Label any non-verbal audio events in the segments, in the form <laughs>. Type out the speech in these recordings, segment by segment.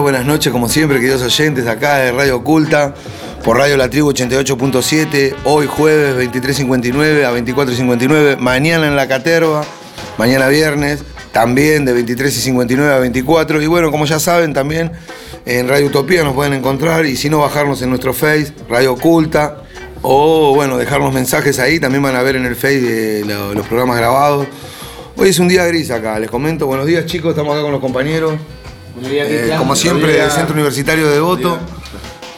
Buenas noches, como siempre, queridos oyentes, acá de Radio Oculta, por Radio La Tribu 88.7, hoy jueves 23.59 a 24.59, mañana en La Caterva, mañana viernes, también de 23.59 a 24, y bueno, como ya saben, también en Radio Utopía nos pueden encontrar, y si no, bajarnos en nuestro Face, Radio Oculta, o bueno, dejarnos mensajes ahí, también van a ver en el Face los programas grabados. Hoy es un día gris acá, les comento, buenos días chicos, estamos acá con los compañeros. Eh, como siempre, del Centro Universitario de Devoto.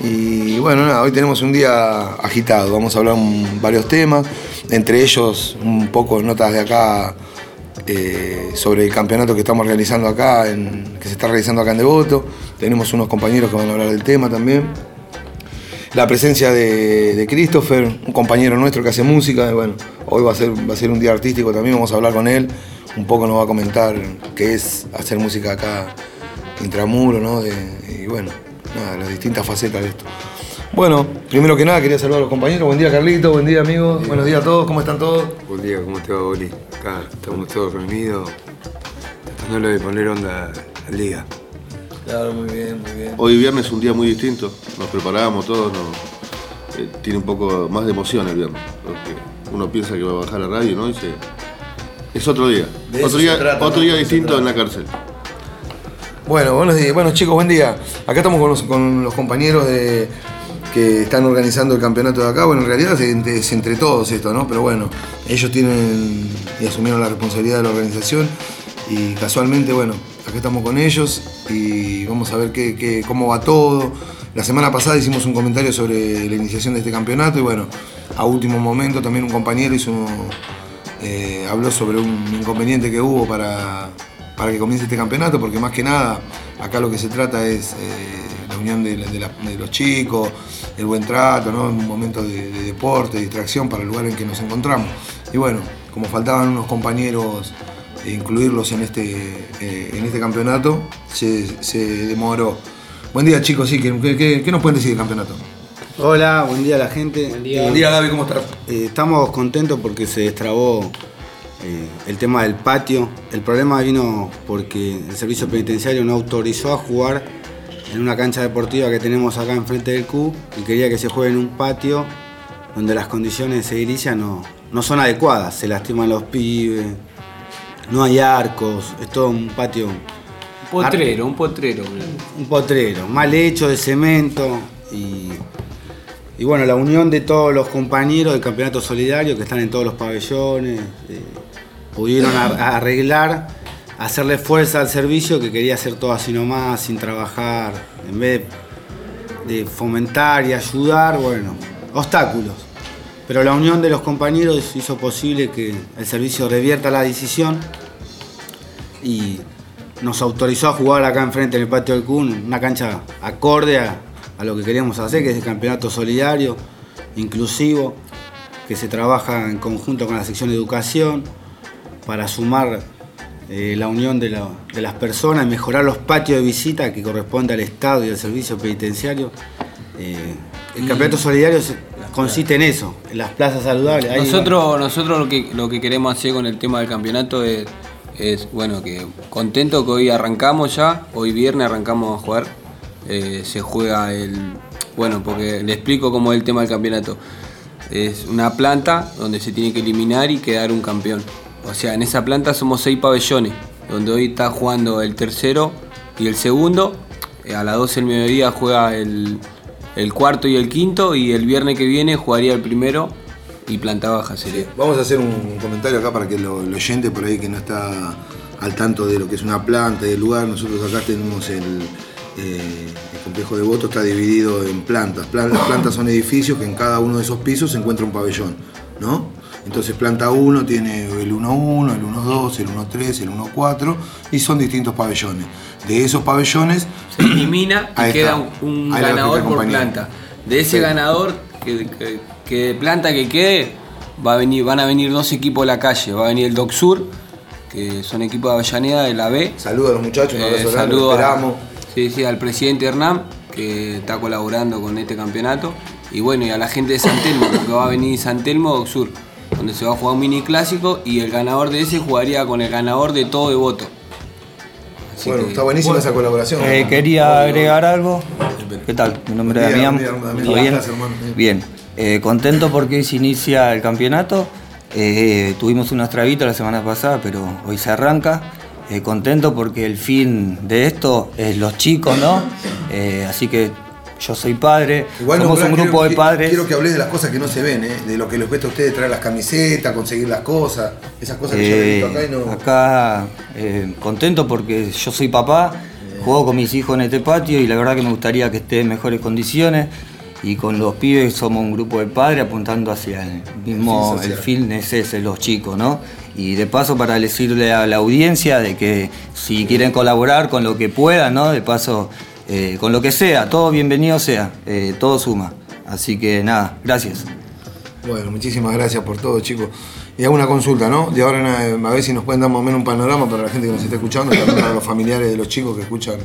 Y bueno, nada, hoy tenemos un día agitado. Vamos a hablar un- varios temas, entre ellos un poco notas de acá eh, sobre el campeonato que estamos realizando acá, en- que se está realizando acá en Devoto. Tenemos unos compañeros que van a hablar del tema también. La presencia de, de Christopher, un compañero nuestro que hace música. y bueno, hoy va a, ser, va a ser un día artístico también, vamos a hablar con él. Un poco nos va a comentar qué es hacer música acá intramuro, ¿no? De- y bueno, nada, las distintas facetas de esto. Bueno, primero que nada quería saludar a los compañeros. Buen día Carlito, buen día amigos, buenos días a todos, ¿cómo están todos? Buen día, ¿cómo te va, Boli? Acá estamos todos reunidos, tratando de poner onda al día. Claro, muy bien, muy bien. Hoy viernes es un día muy distinto, nos preparábamos todos, nos- eh, tiene un poco más de emoción el viernes, porque uno piensa que va a bajar la radio, ¿no? Y se- es otro día, De otro día, trata, otro ¿no? día distinto en la cárcel. Bueno, buenos días. Bueno, chicos, buen día. Acá estamos con los, compañeros que están organizando el campeonato de acá. Bueno, en realidad es entre, todos esto, ¿no? Pero bueno, ellos tienen y asumieron la responsabilidad de la organización. Y casualmente, bueno, acá estamos con ellos y vamos a ver qué, qué- cómo va todo. La semana pasada hicimos un comentario sobre la iniciación de este campeonato y bueno, a último momento también un compañero hizo eh, habló sobre un inconveniente que hubo para, para que comience este campeonato, porque más que nada acá lo que se trata es eh, la unión de, la- de la- de los chicos, el buen trato, ¿no? un momento de, de deporte, de distracción para el lugar en que nos encontramos. Y bueno, como faltaban unos compañeros, e incluirlos en este, eh, en este campeonato, se, se demoró. Buen día chicos, sí, ¿qué, qué- qué nos pueden decir del campeonato? Hola, buen día a la gente. Buen día Gaby, ¿cómo estás? Eh, estamos contentos porque se destrabó eh, el tema del patio. El problema vino porque el servicio penitenciario no autorizó a jugar en una cancha deportiva que tenemos acá enfrente del CU y quería que se juegue en un patio donde las condiciones edilicias no, no son adecuadas. Se lastiman los pibes, no hay arcos, es todo un patio, Potrero, un potrero. un potrero, mal hecho de cemento y y bueno, la unión de todos los compañeros del campeonato solidario que están en todos los pabellones, eh, pudieron ar- arreglar, hacerle fuerza al servicio que quería hacer todo así nomás, sin trabajar, en vez de fomentar y ayudar, bueno, obstáculos. Pero la unión de los compañeros hizo posible que el servicio revierta la decisión y nos autorizó a jugar acá enfrente en el patio del CUN, una cancha acorde a, lo que queríamos hacer, que es el campeonato solidario, inclusivo, que se trabaja en conjunto con la sección educación para sumar eh, la unión de, la- de las personas, mejorar los patios de visita que corresponde al Estado y al servicio penitenciario. Eh, el campeonato solidario consiste en eso, en las plazas saludables. Ahí- Nosotros, nosotros lo que lo que queremos hacer con el tema del campeonato es, es bueno que contento que hoy arrancamos ya, hoy viernes arrancamos a jugar. Eh, se juega el bueno porque le explico cómo es el tema del campeonato. Es una planta donde se tiene que eliminar y quedar un campeón. O sea, en esa planta somos seis pabellones, donde hoy está jugando el tercero y el segundo. Eh, A las 12 del mediodía juega el, el cuarto y el quinto y el viernes que viene jugaría el primero y planta baja sería. Vamos a hacer un comentario acá para que lo, el oyente por ahí que no está al tanto de lo que es una planta y el lugar. Nosotros acá tenemos el, eh, el complejo de voto, está dividido en plantas. Plan- las plantas son edificios que en cada uno de esos pisos se encuentra un pabellón, ¿no? Entonces planta 1 tiene el 1-1, el 1-2, el 1-3, el 1-4 y son distintos pabellones. De esos pabellones Se elimina <clears throat> y queda está. un, un ganador por planta. De ese Sí. ganador, que, que- que planta que quede, va a venir, van a venir dos equipos de la calle. Va a venir el Doc Sur, que son equipos de Avellaneda de la B. saludos a los muchachos, un Eh, abrazo grande, saludo los a- esperamos. sí, sí, al presidente Hernán, que está colaborando con este campeonato. Y bueno, y a la gente de San Telmo, <coughs> porque va a venir San Telmo Doc Sur, donde se va a jugar un mini clásico y el ganador de ese jugaría con el ganador de todo de voto. Así Bueno, que- está buenísima esa colaboración. Eh, quería agregar algo. ¿Qué tal? Mi nombre es Damián. buen día, Damián. ¿Todo bien? Bien. Eh, contento porque hoy se inicia el campeonato. Eh, tuvimos unas trabitas la semana pasada, pero hoy se arranca. Eh, contento porque el fin de esto es los chicos, ¿no? Eh, así que yo soy padre. Igual Somos un grupo quiero- de padres. Quiero que hables de las cosas que no se ven, ¿eh? de lo que les cuesta a ustedes traer las camisetas, conseguir las cosas, esas cosas que yo he Eh, visto acá y no. acá, eh, contento porque yo soy papá, juego con mis hijos en este patio y la verdad que me gustaría que esté en mejores condiciones. Y con los pibes somos un grupo de padres apuntando hacia el mismo, El el fin es ese, los chicos, ¿no? Y de paso para decirle a la audiencia de que si quieren colaborar con lo que puedan, ¿no? De paso, eh, con lo que sea, todo bienvenido sea, eh, todo suma. Así que nada, gracias. Bueno, muchísimas gracias por todo, chicos. Y hago una consulta, ¿no? De ahora en a a ver si nos pueden dar más o menos un panorama para la gente que nos está escuchando, también para los familiares de los chicos que escuchan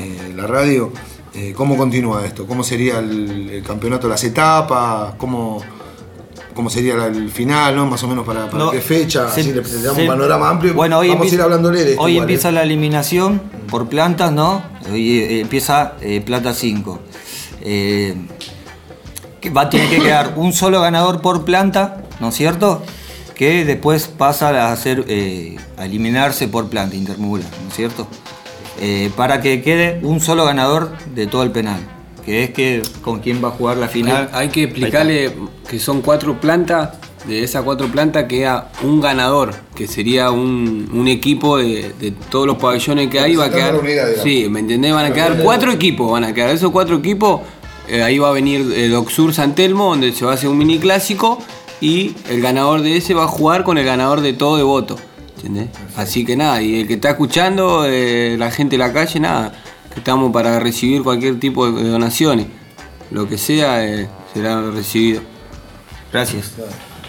eh, la radio. Eh, ¿Cómo continúa esto? ¿Cómo sería el, el campeonato, las etapas? ¿Cómo, cómo sería el final, ¿no? Más o menos para, para No, qué fecha. se- Así le se- un panorama amplio. Bueno, hoy Vamos a empieza, ir hablándole de esto. Hoy igual, ¿eh? empieza la eliminación por plantas, ¿no? Hoy eh, empieza eh, plata 5. Eh, va a tener que quedar un solo ganador por planta, ¿no es cierto? Que después pasa a hacer eh, a eliminarse por planta intermula, ¿no es cierto? Para que quede un solo ganador de todo el penal, que es que con quién va a jugar la final. Hay, hay que explicarle que son cuatro plantas. De esas cuatro plantas queda un ganador, que sería un, un equipo de, de todos los pabellones que hay. Va a quedar. unidad. Sí, ¿me entendés? Van a quedar cuatro equipos. Van a quedar esos cuatro equipos. eh, ahí va a venir el Oxur San Telmo, donde se va a hacer un mini clásico. Y el ganador de ese va a jugar con el ganador de todo de voto. ¿Entendés? Así que nada, y el que está escuchando, eh, la gente de la calle, nada, estamos para recibir cualquier tipo de donaciones. Lo que sea eh, será recibido. Gracias.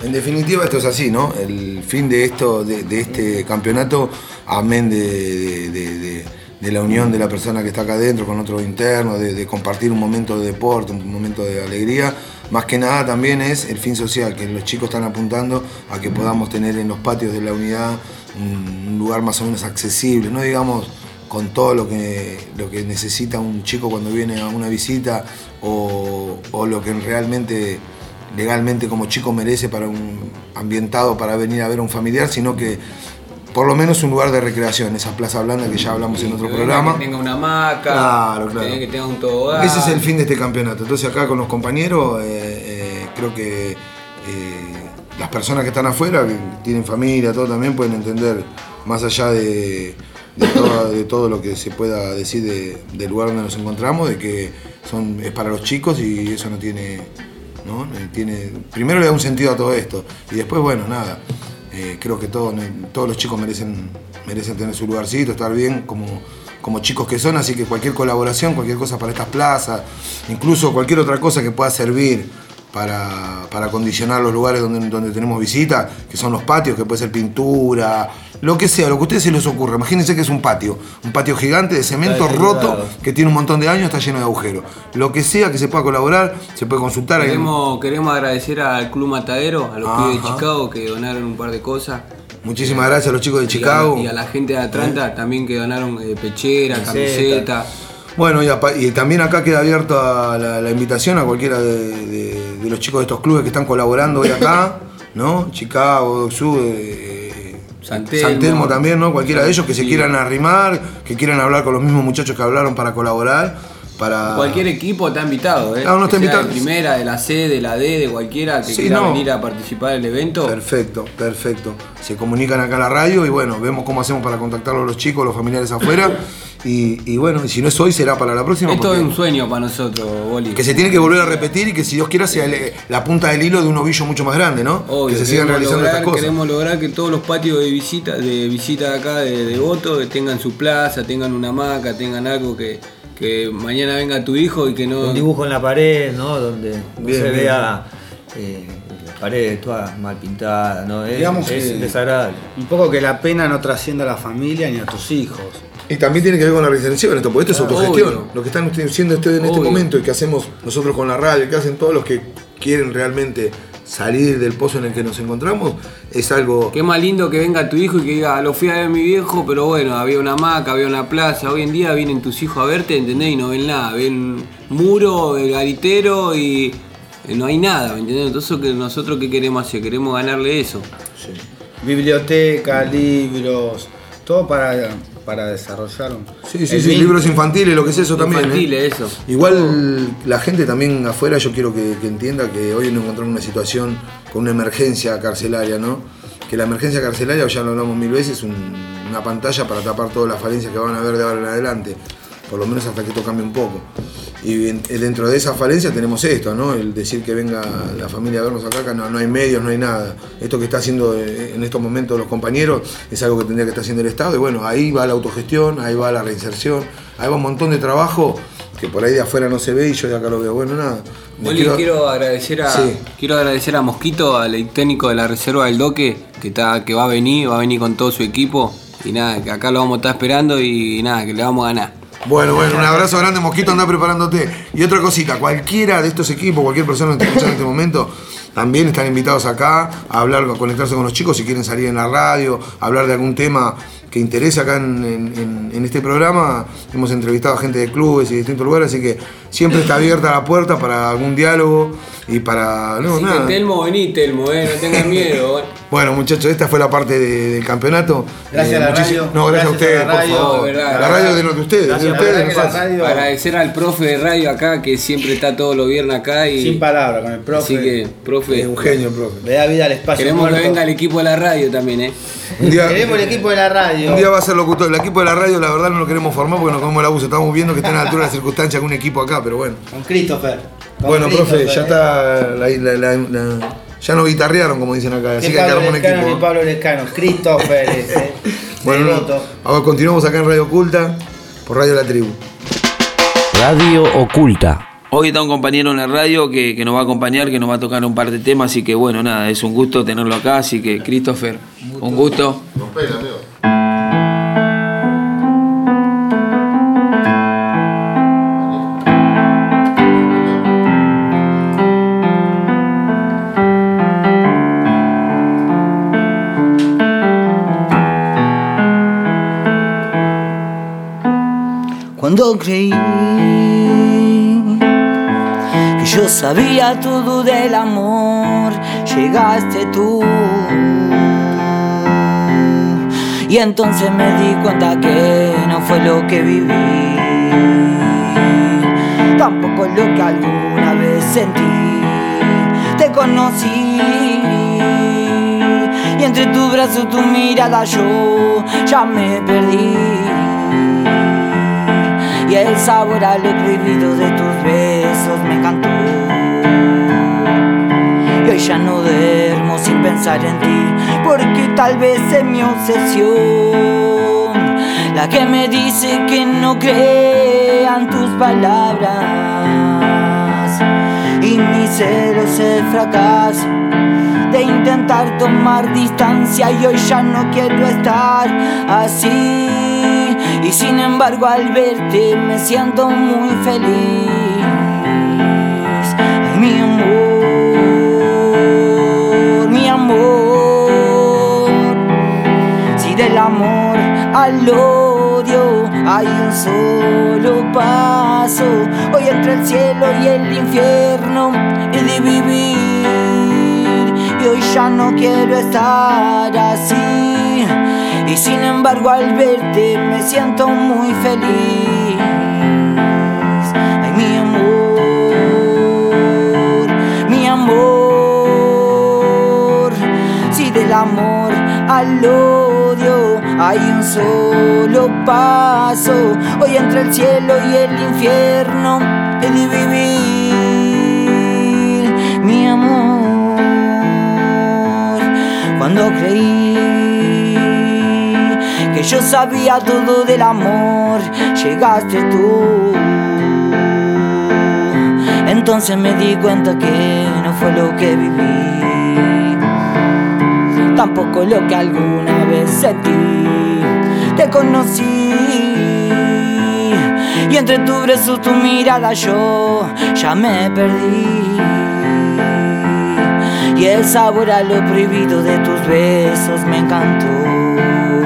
En definitiva, esto es así, ¿no? El fin de esto, de, este campeonato, amén de, de- la unión de la persona que está acá adentro con otro interno, de, compartir un momento de deporte, un momento de alegría, más que nada también es el fin social, que los chicos están apuntando a que podamos tener en los patios de la unidad un, un lugar más o menos accesible, no digamos con todo lo que, lo que necesita un chico cuando viene a una visita o, o lo que realmente legalmente como chico merece para un ambientado para venir a ver a un familiar, sino que por lo menos un lugar de recreación, esa plaza blanda que ya hablamos en otro Que programa. Que tenga una hamaca, Claro, que claro. que tenga un tobogán. Ese es el fin de este campeonato. Entonces acá con los compañeros, eh, eh, creo que eh, las personas que están afuera, que tienen familia, todo también pueden entender, más allá de, de, todo, lo que se pueda decir de- del lugar donde nos encontramos, de que son, es para los chicos y eso no tiene, ¿no? Eh, tiene. Primero le da un sentido a todo esto. Y después, bueno, nada. eh, creo que todos, todos los chicos merecen, merecen tener su lugarcito, estar bien como, como chicos que son, así que cualquier colaboración, cualquier cosa para estas plazas, incluso cualquier otra cosa que pueda servir para, para acondicionar los lugares donde, donde tenemos visita, que son los patios, que puede ser pintura, lo que sea, lo que a ustedes se les ocurra. Imagínense que es un patio, un patio gigante de cemento roto, que tiene un montón de años, está lleno de agujeros. Lo que sea que se pueda colaborar, se puede consultar. Queremos, queremos agradecer al Club Matadero, a los Ajá. pibes de Chicago que donaron un par de cosas. Muchísimas gracias a los chicos de Y a- Chicago. Y a, la gente de Atlanta también que donaron eh, pechera, Camiseta. camiseta. Bueno, y, y también acá queda abierta la, la invitación a cualquiera de, de- de los chicos de estos clubes que están colaborando hoy acá, <laughs> ¿no? Chicago, Doxú, eh, San Telmo. Telmo también, ¿no? Cualquiera de ellos que se quieran arrimar, que quieran hablar con los mismos muchachos que hablaron para colaborar, para... Cualquier equipo está invitado, ¿eh? Ah, uno está invitado. De primera, de la C, de la D, de cualquiera que Sí, quiera no. venir a participar del evento. Perfecto, perfecto. Se comunican acá a la radio y bueno, vemos cómo hacemos para contactarlos a los chicos, los familiares afuera. <laughs> Y, y bueno, y si no es hoy, será para la próxima. Esto es un sueño para nosotros, Boli. que se tiene que volver a repetir y que si Dios quiera sea el- la punta del hilo de un ovillo mucho más grande, ¿no? Obvio, que se sigan queremos realizando lograr, estas cosas. Queremos lograr que todos los patios de visita, de visita de acá, de, de voto, que tengan su plaza, tengan una hamaca, tengan algo que, que mañana venga tu hijo y que no. Un dibujo en la pared, ¿no? Donde no Bien, se bien. vea eh, la pared toda mal pintada, ¿no? Es, Digamos es que- desagradable. Un poco que la pena no trascienda a la familia ni a tus hijos. Y también tiene que ver con la reinserción esto, porque esto es Claro, autogestión. obvio. Lo que están ustedes haciendo ustedes en este momento y que hacemos nosotros con la radio, que hacen todos los que quieren realmente salir del pozo en el que nos encontramos, es algo. Qué más lindo que venga tu hijo y que diga, lo fui a ver mi viejo, pero bueno, había una hamaca, había una plaza. Hoy en día vienen tus hijos a verte, ¿entendés? Y no ven nada. Ven muro, el garitero y no hay nada, ¿me entendés? Entonces, que nosotros qué queremos hacer? Queremos ganarle eso. Biblioteca, libros, todo para, para desarrollar. un- Sí, sí, sí, libros infantiles, lo que es eso también. ¿eh? Infantiles, eso. Igual la gente también afuera, yo quiero que, que entienda que hoy nos encontramos en una situación con una emergencia carcelaria, ¿no? Que la emergencia carcelaria, ya lo hablamos mil veces, es un- una pantalla para tapar todas las falencias que van a haber de ahora en adelante, por lo menos hasta que esto cambie un poco. Y en- dentro de esa falencia tenemos esto, ¿no? El decir que venga la familia a vernos acá, que no, no hay medios, no hay nada. Esto que está haciendo eh, en estos momentos los compañeros es algo que tendría que estar haciendo el Estado. Y bueno, ahí va la autogestión, ahí va la reinserción, ahí va un montón de trabajo que por ahí de afuera no se ve y yo de acá lo veo. Bueno, nada. Oli, quiero, agradecer a Sí. quiero agradecer a Mosquito, al técnico de la reserva del Doque, que está, que va a venir, va a venir con todo su equipo. Y nada, que acá lo vamos a estar esperando y nada, que le vamos a ganar. Bueno, bueno, un abrazo grande, Mosquito, anda preparándote. Y otra cosita, cualquiera de estos equipos, cualquier persona que esté escuchando en este momento, también están invitados acá a hablar, a conectarse con los chicos si quieren salir en la radio, hablar de algún tema que interese acá en, en- en este programa. Hemos entrevistado a gente de clubes y de distintos lugares, así que siempre está abierta la puerta para algún diálogo y para. No, Así nada. que Telmo, vení, Telmo, eh, no tengas miedo. <laughs> Bueno, muchachos, esta fue la parte de- del campeonato. Gracias a la muchísimo- radio. No, gracias, a Gracias a ustedes, la por radio, favor. verdad, la radio de los de ustedes, de ustedes. la radio- Agradecer al profe de radio acá, que siempre está todos los viernes acá. Y, Sin palabras, con el profe. Así que, profe, Es un genio, profe. Le da vida al espacio. queremos que venga el equipo de la radio también, ¿eh? Un día, Queremos el equipo de la radio. un día va a ser locutor. El equipo de la radio, la verdad, no lo queremos formar porque nos comemos el abuso. Estamos viendo que está a la altura de las circunstancias con un equipo acá, pero bueno. Con Christopher. Con Bueno, profe, ya eh. está. la- la- la- la- ya nos guitarrearon, como dicen acá. Así que hay que armar un equipo. Pablo Lescano. Christopher <laughs> ese. Bueno, ahora continuamos acá en Radio Oculta por Radio La Tribu. Radio Oculta. Hoy está un compañero en la radio que, que nos va a acompañar, que nos va a tocar un par de temas, así que bueno, nada, es un gusto tenerlo acá, así que Christopher, un gusto. Nos pega, Cuando creí que yo sabía todo del amor, llegaste tú. Y entonces me di cuenta que no fue lo que viví, tampoco lo que alguna vez sentí. Te conocí y entre tu brazo tu mirada yo ya me perdí y el sabor a lo prohibido de tus besos me encantó. Y hoy ya no duermo sin pensar en ti, porque tal vez es mi obsesión la que me dice que no crean tus palabras. Y mi celo es el fracaso de intentar tomar distancia y hoy ya no quiero estar así. Y sin embargo al verte me siento muy feliz. Mi amor, mi amor. Si del amor al odio hay un solo paso, hoy entre el cielo y el infierno he de vivir. Y hoy ya no quiero estar así. Y sin embargo al verte me siento muy feliz. Ay, mi amor, mi amor. Si del amor al odio hay un solo paso. Hoy entre el cielo y el infierno he de vivir mi amor. Cuando creí yo sabía todo del amor, llegaste tú. Entonces me di cuenta que no fue lo que viví, tampoco lo que alguna vez sentí. Te conocí y entre tu beso tu mirada yo ya me perdí. Y el sabor a lo prohibido de tus besos me encantó.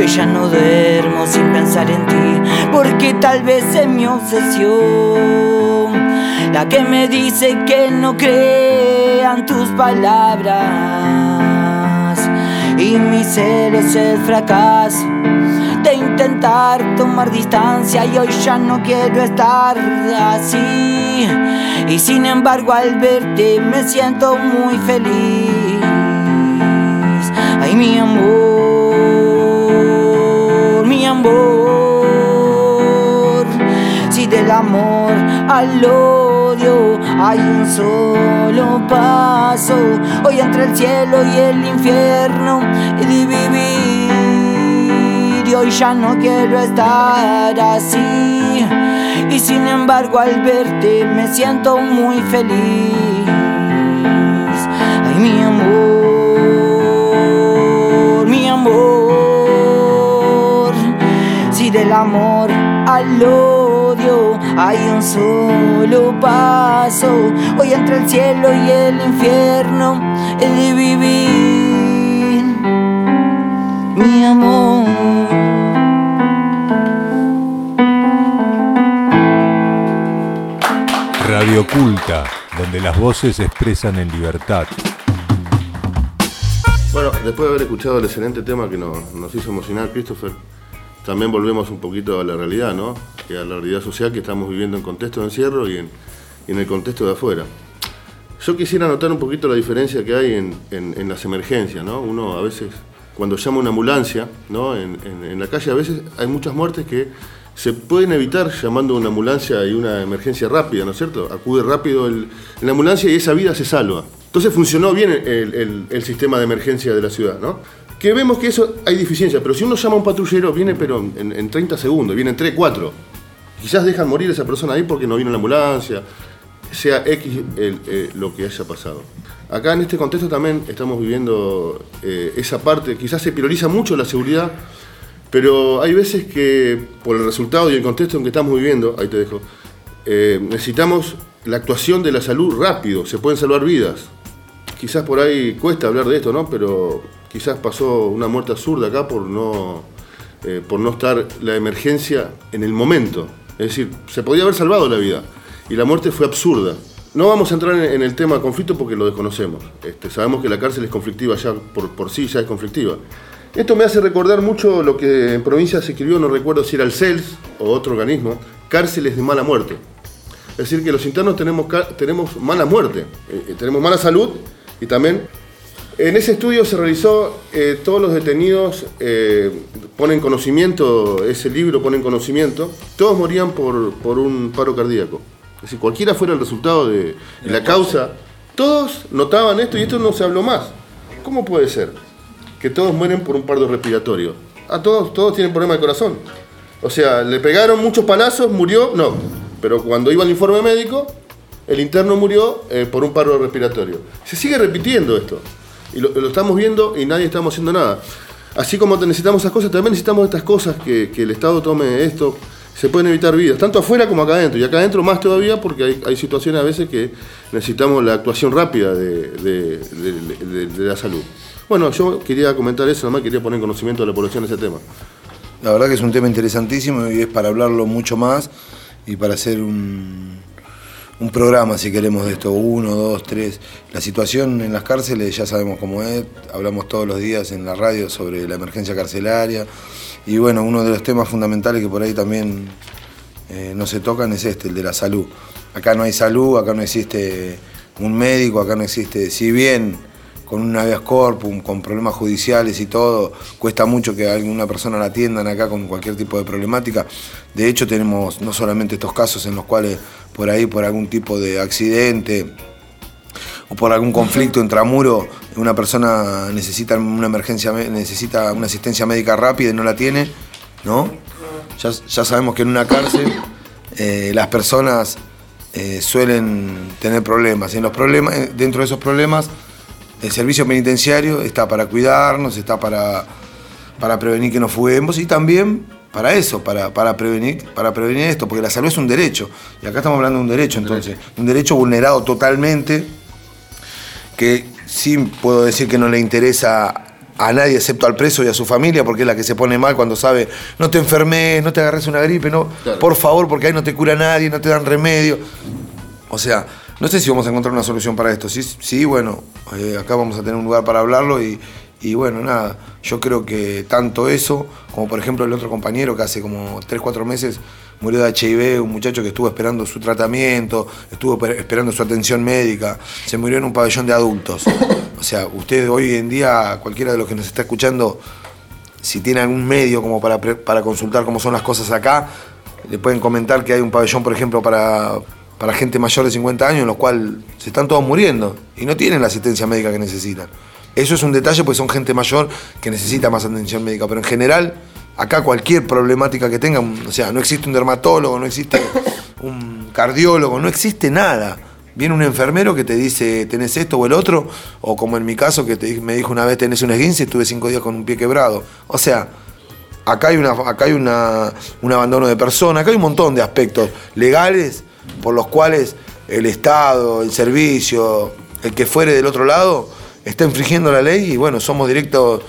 Y ya no duermo sin pensar en ti, porque tal vez es mi obsesión la que me dice que no crean tus palabras. Y mi celo es el fracaso de intentar tomar distancia y hoy ya no quiero estar así. Y sin embargo al verte me siento muy feliz. Ay, mi amor, amor. Si del amor al odio hay un solo paso. Hoy entre el cielo y el infierno de vivir. Y hoy ya no quiero estar así. Y sin embargo al verte me siento muy feliz. Ay, mi amor, mi amor. Del amor al odio hay un solo paso. Hoy entre el cielo y el infierno he de vivir mi amor. Radio Oculta, donde las voces se expresan en libertad. Bueno, después de haber escuchado el excelente tema que nos, nos hizo emocionar Christopher, también volvemos un poquito a la realidad, ¿no? Y a la realidad social que estamos viviendo en contexto de encierro y en, el contexto de afuera. Yo quisiera notar un poquito la diferencia que hay en, las emergencias, ¿no? Uno a veces, cuando llama una ambulancia, ¿no? En, la calle a veces hay muchas muertes que se pueden evitar llamando una ambulancia y una emergencia rápida, ¿no es cierto? Acude rápido el- la ambulancia y esa vida se salva. Entonces funcionó bien el sistema de emergencia de la ciudad, ¿no? Que vemos que eso hay deficiencia, pero si uno llama a un patrullero, viene pero en, en 30 segundos, vienen 3, 4. Quizás dejan morir a esa persona ahí porque no vino la ambulancia, sea X el- eh, lo que haya pasado. Acá en este contexto también estamos viviendo eh, esa parte, quizás se prioriza mucho la seguridad, pero hay veces que por el resultado y el contexto en que estamos viviendo, ahí te dejo, eh, necesitamos la actuación de la salud rápido, se pueden salvar vidas. Quizás por ahí cuesta hablar de esto, ¿no? Pero quizás pasó una muerte absurda acá por no, eh, por no estar la emergencia en el momento. Es decir, se podía haber salvado la vida y la muerte fue absurda. No vamos a entrar en, el tema conflicto porque lo desconocemos. Este, sabemos que la cárcel es conflictiva ya por, sí, ya es conflictiva. Esto me hace recordar mucho lo que en provincia se escribió, no recuerdo si era el CELS o otro organismo, cárceles de mala muerte. Es decir, que los internos tenemos, tenemos mala muerte, eh, eh, tenemos mala salud y también en ese estudio se realizó, eh, todos los detenidos eh, ponen conocimiento, ese libro pone en conocimiento, todos morían por, por un paro cardíaco. Es decir, cualquiera fuera el resultado de, la causa, todos notaban esto y esto no se habló más. ¿Cómo puede ser que todos mueren por un paro respiratorio? A todos, todos tienen problema de corazón. O sea, le pegaron muchos palazos, murió, no. Pero cuando iba al informe médico, el interno murió eh, por un paro respiratorio. Se sigue repitiendo esto. Y lo, estamos viendo y nadie estamos haciendo nada. Así como necesitamos esas cosas, también necesitamos estas cosas, que, que el Estado tome esto. Se pueden evitar vidas, tanto afuera como acá adentro. Y acá adentro más todavía porque hay, situaciones a veces que necesitamos la actuación rápida de, de- de- la salud. Bueno, yo quería comentar eso, nomás quería poner en conocimiento de la población ese tema. La verdad que es un tema interesantísimo y es para hablarlo mucho más y para hacer un, un programa, si queremos, de esto, uno, dos, tres. La situación en las cárceles ya sabemos cómo es, hablamos todos los días en la radio sobre la emergencia carcelaria y bueno, uno de los temas fundamentales que por ahí también eh, no se tocan es este, el de la salud. Acá no hay salud, acá no existe un médico, acá no existe, si bien con un habeas corpus, con problemas judiciales y todo, cuesta mucho que alguna persona la atiendan acá con cualquier tipo de problemática. De hecho, tenemos no solamente estos casos en los cuales por ahí, por algún tipo de accidente o por algún conflicto intramuro, una persona necesita una emergencia, necesita una asistencia médica rápida y no la tiene, ¿no? Ya, ya sabemos que en una cárcel eh, las personas eh, suelen tener problemas. En los problemas, eh, dentro de esos problemas, el servicio penitenciario está para cuidarnos, está para, para prevenir que nos fuguemos y también para eso, para, para, prevenir, para prevenir esto, porque la salud es un derecho. Y acá estamos hablando de un derecho, entonces, un derecho vulnerado totalmente, que sí puedo decir que no le interesa a nadie excepto al preso y a su familia, porque es la que se pone mal cuando sabe, no te enfermes, no te agarres una gripe, no, por favor, porque ahí no te cura nadie, no te dan remedio. O sea, no sé si vamos a encontrar una solución para esto. Sí, sí bueno, eh, acá vamos a tener un lugar para hablarlo y, y bueno, nada, yo creo que tanto eso, como por ejemplo el otro compañero que hace como 3, 4 meses murió de HIV, un muchacho que estuvo esperando su tratamiento, estuvo esperando su atención médica, se murió en un pabellón de adultos. O sea, ustedes hoy en día, cualquiera de los que nos está escuchando, si tiene algún medio como para, para consultar cómo son las cosas acá, le pueden comentar que hay un pabellón, por ejemplo, para, para gente mayor de 50 años, en los cuales se están todos muriendo y no tienen la asistencia médica que necesitan. Eso es un detalle, pues son gente mayor que necesita más atención médica, pero en general, acá cualquier problemática que tengan, o sea, no existe un dermatólogo, no existe <coughs> un cardiólogo, no existe nada. Viene un enfermero que te dice, tenés esto o el otro, o como en mi caso, que me dijo una vez, tenés un esguince, estuve cinco días con un pie quebrado. O sea, acá hay, una, acá hay una, un abandono de personas, acá hay un montón de aspectos legales por los cuales el Estado, el servicio, el que fuere del otro lado, está infringiendo la ley y bueno, somos directos,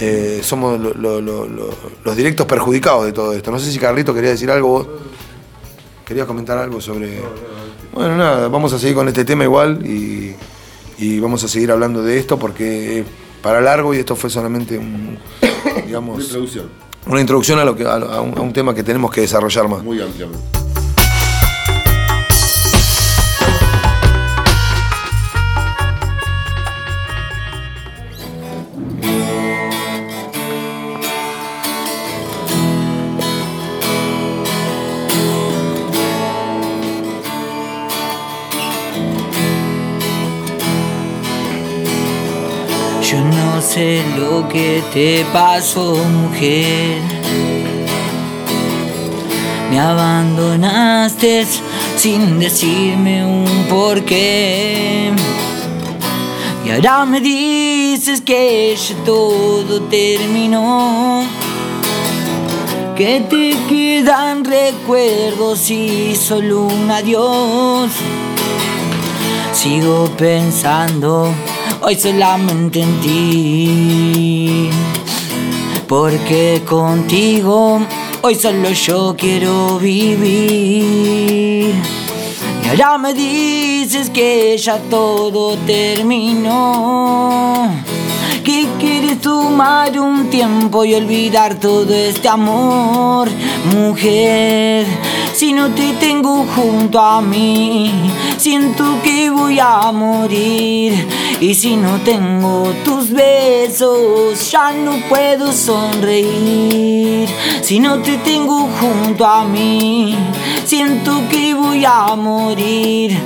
eh, somos los directos perjudicados de todo esto. No sé si Carlito quería decir algo vos. ¿Querías comentar algo sobre.? Bueno, nada, vamos a seguir con este tema igual y, vamos a seguir hablando de esto porque para largo y esto fue solamente un, digamos, una introducción. Una introducción a, lo que, a un tema que tenemos que desarrollar más. Muy ampliamente. Lo que te pasó, mujer. Me abandonaste sin decirme un porqué. Y ahora me dices que ya todo terminó. Que te quedan recuerdos y solo un adiós. Sigo pensando hoy solamente en ti. Porque contigo hoy solo yo quiero vivir. Y ahora me dices que ya todo terminó. Que quieres tomar un tiempo y olvidar todo este amor, mujer. Si no te tengo junto a mí, siento que voy a morir. Y si no tengo tus besos, ya no puedo sonreír. Si no te tengo junto a mí, siento que voy a morir.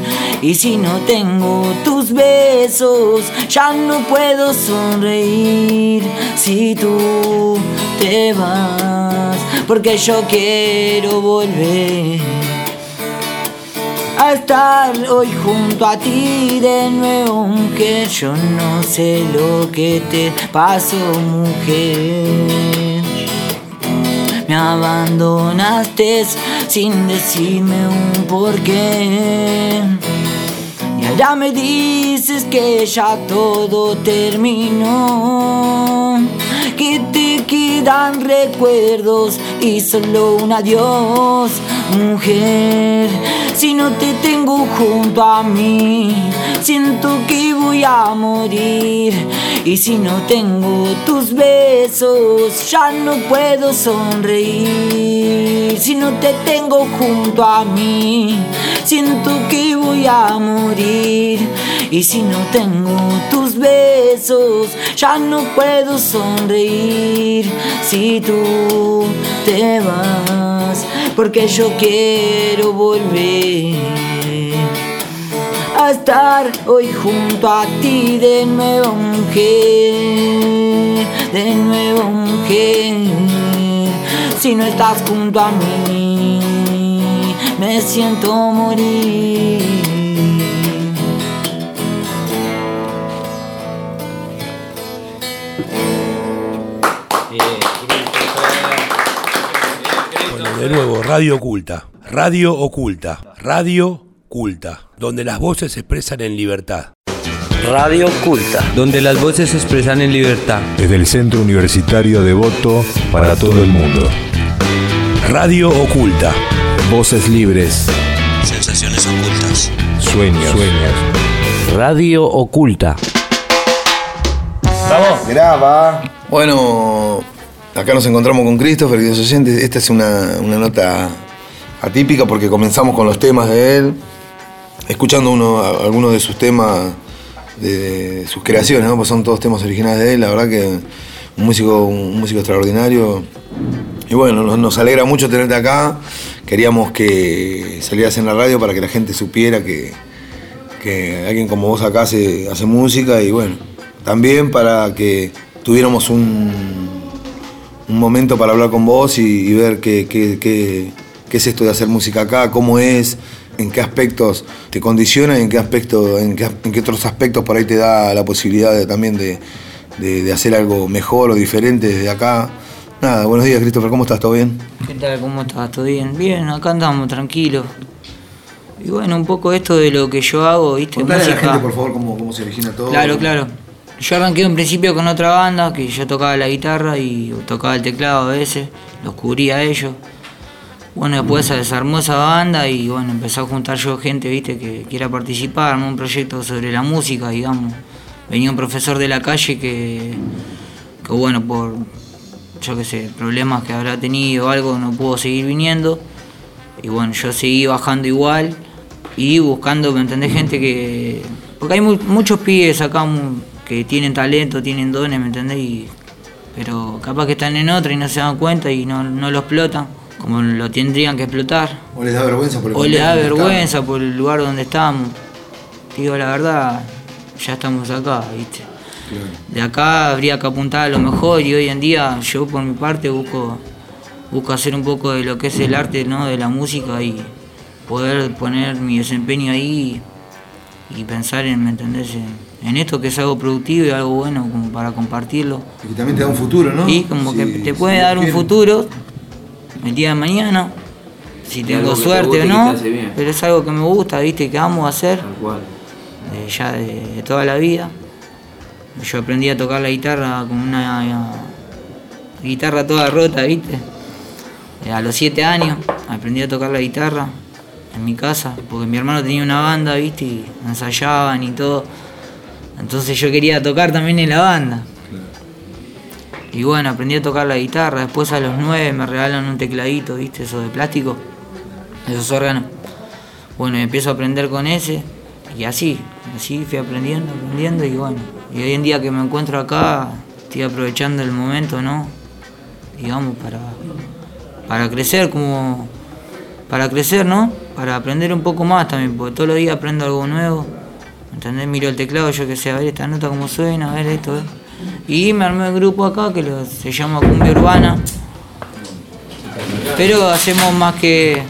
Y si no tengo tus besos, ya no puedo sonreír. Si tú te vas, porque yo quiero volver estar hoy junto a ti de nuevo, aunque yo no sé lo que te pasó, mujer. Me abandonaste sin decirme un porqué. Y ahora me dices que ya todo terminó que te quedan recuerdos y solo un adiós, mujer. Si no te tengo junto a mí, siento que voy a morir. Y si no tengo tus besos, ya no puedo sonreír. Si no te tengo junto a mí, siento que voy a morir. Y si no tengo tus besos, ya no puedo sonreír. Si tú te vas, porque yo quiero volver a estar hoy junto a ti de nuevo, mujer, de nuevo, mujer. Si no estás junto a mí, me siento morir. De nuevo, Radio Oculta. Radio Oculta. Radio Culta. Donde las voces se expresan en libertad. Radio Oculta. Donde las voces se expresan en libertad. Desde el Centro Universitario de Voto para todo el mundo. Radio Oculta. Voces libres. Sensaciones ocultas. Sueños. Sueños. Radio Oculta. Vamos. Graba. Bueno, acá nos encontramos con Christopher, queridos oyentes. Esta es una, una nota atípica porque comenzamos con los temas de él, escuchando uno, algunos de sus temas, de, sus creaciones, ¿no? Pues son todos temas originales de él, la verdad que un músico, un músico extraordinario. Y bueno, nos, nos alegra mucho tenerte acá. Queríamos que salieras en la radio para que la gente supiera que, que alguien como vos acá hace, hace música y bueno, también para que tuviéramos un, un momento para hablar con vos y, y ver qué, qué- qué- qué es esto de hacer música acá, cómo es, en qué aspectos te condiciona y en qué, aspecto, en qué, en qué otros aspectos por ahí te da la posibilidad de- también de, de- de hacer algo mejor o diferente desde acá. Nada, buenos días Christopher, ¿cómo estás? ¿Todo bien? ¿Qué tal? ¿Cómo estás? ¿Todo bien? Bien, acá andamos, tranquilos. Y bueno, un poco esto de lo que yo hago, ¿viste? Contale a la gente por favor cómo, cómo se origina todo. Claro, claro. Yo arranqué en principio con otra banda, que yo tocaba la guitarra y tocaba el teclado a veces, los cubría a ellos. Bueno, después se desarmó esa banda y bueno, empezó a juntar yo gente, viste, que quiera participar en un proyecto sobre la música, digamos. Venía un profesor de la calle que, que bueno, por, yo qué sé, problemas que habrá tenido o algo, no pudo seguir viniendo. Y bueno, yo seguí bajando igual y buscando, ¿me entendés? Gente que... Porque hay mu- muchos pibes acá que tienen talento, tienen dones, ¿me entendés? Y- pero capaz que están en otra y no se dan cuenta y no, no lo explotan como lo tendrían que explotar. O les da vergüenza por el O le da vergüenza por el lugar donde estamos. Digo la verdad, ya estamos acá, ¿viste? De acá habría que apuntar a lo mejor y hoy en día yo por mi parte busco, busco hacer un poco de lo que es el arte, ¿no? De la música y poder poner mi desempeño ahí y, y pensar en, ¿me entendés? En, en esto que es algo productivo y algo bueno como para compartirlo. Y que también te da un futuro, ¿no? Y como que te puede dar un futuro el día de mañana, si Y tengo te suerte o no, pero es algo que me gusta, viste, que amo hacer, Tal cual. eh, ya de, de toda la vida. Yo aprendí a tocar la guitarra con una guitarra toda rota, viste. Eh, a los siete años aprendí a tocar la guitarra en mi casa, porque mi hermano tenía una banda, viste, y ensayaban y todo. Entonces yo quería tocar también en la banda. Y bueno, aprendí a tocar la guitarra. Después a los nueve me regalan un tecladito, ¿viste? Eso de plástico. Esos órganos. Bueno, empiezo a aprender con ese. Y así, así fui aprendiendo, aprendiendo. Y bueno, y hoy en día que me encuentro acá, estoy aprovechando el momento, ¿no? Digamos, para, para crecer como... Para crecer, ¿no? Para aprender un poco más también, porque todos los días aprendo algo nuevo. ¿Entendés? Miro el teclado, yo que sé, a ver esta nota cómo suena, a ver esto. Y me armé un grupo acá que se llama Cumbia Urbana. Pero hacemos más que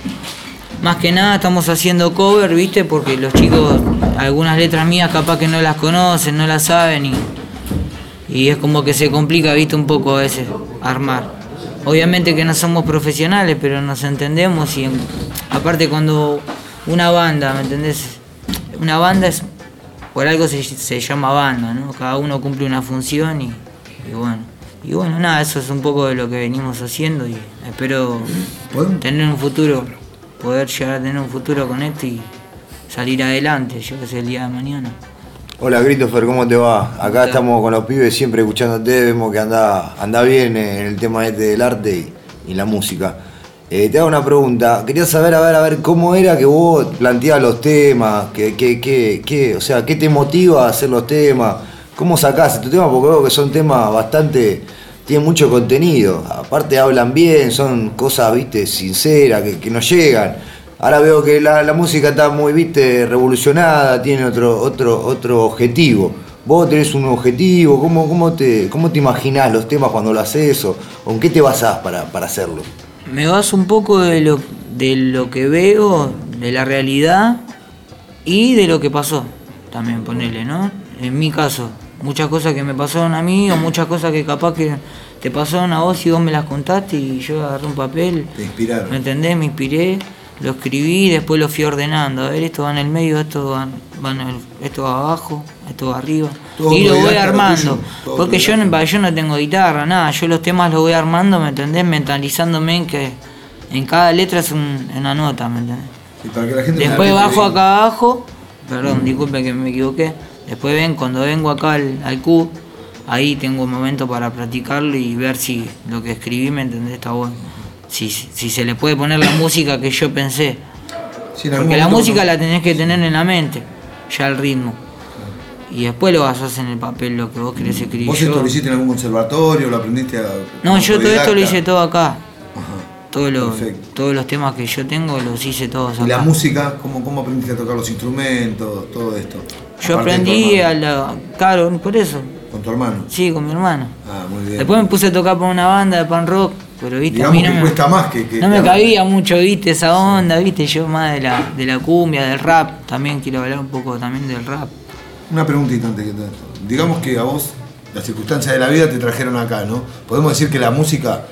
más que nada estamos haciendo cover, ¿viste? Porque los chicos algunas letras mías capaz que no las conocen, no las saben y y es como que se complica, ¿viste? Un poco a veces armar. Obviamente que no somos profesionales, pero nos entendemos y aparte cuando una banda, ¿me entendés? Una banda es por algo se, se llama banda, ¿no? Cada uno cumple una función y, y bueno. Y bueno, nada, eso es un poco de lo que venimos haciendo y espero tener un futuro, poder llegar a tener un futuro con esto y salir adelante, yo que sé, el día de mañana. Hola Christopher, ¿cómo te va? Acá estamos con los pibes siempre escuchándote, vemos que anda, anda bien en el tema este del arte y, y la música. Eh, te hago una pregunta. Quería saber, a ver, a ver, cómo era que vos planteabas los temas, que, que, que, o sea, qué te motiva a hacer los temas, cómo sacás estos temas, porque veo que son temas bastante, tienen mucho contenido. Aparte hablan bien, son cosas, viste, sinceras, que, que nos llegan. Ahora veo que la, la música está muy, viste, revolucionada, tiene otro, otro, otro objetivo. Vos tenés un objetivo, ¿cómo, cómo, te, cómo te imaginás los temas cuando lo haces o en qué te basás para, para hacerlo? Me baso un poco de lo, de lo que veo, de la realidad y de lo que pasó. También ponerle, ¿no? En mi caso, muchas cosas que me pasaron a mí o muchas cosas que capaz que te pasaron a vos y vos me las contaste y yo agarré un papel. Te inspiraron. ¿Me entendés? Me inspiré, lo escribí y después lo fui ordenando. A ver, esto va en el medio, esto va, va en el- esto va abajo, esto va arriba. Todo y lo voy armando. tuyo, Porque yo no, yo no tengo guitarra, nada. Yo los temas los voy armando, ¿me entendés? Mentalizándome en que en cada letra es un- una nota, ¿me entendés? Y para que la gente Después bajo acá abajo, perdón, disculpe que me equivoqué. Después ven, cuando vengo acá al, al Q, ahí tengo un momento para practicarlo y ver si lo que escribí, ¿me entendés? Está bueno. Si, si se le puede poner la música que yo pensé. Sí, Porque la música uno- la tenés que tener en la mente, ya el ritmo. Y después lo basás en el papel, lo que vos querés escribir. ¿Vos Yo- esto lo hiciste en algún conservatorio? ¿Lo aprendiste a.? no, yo todo esto lo hice todo acá. Todos los, Perfecto. todos los temas que yo tengo los hice todos acá. ¿Y la música? ¿Cómo, ¿Cómo aprendiste a tocar los instrumentos? Todo esto. Yo Aparte aprendí a la. Claro, por eso. ¿Con tu hermano? Sí, con mi hermano. Ah, muy bien. Después me puse a tocar para una banda de pan rock, pero viste, Digamos a mí no que me, cuesta más que. que no me cabía mucho, viste, esa onda, viste, yo más de la, de la cumbia, del rap, también quiero hablar un poco también del rap. Una preguntita antes que todo esto. Digamos que a vos las circunstancias de la vida te trajeron acá, ¿no? Podemos decir que la música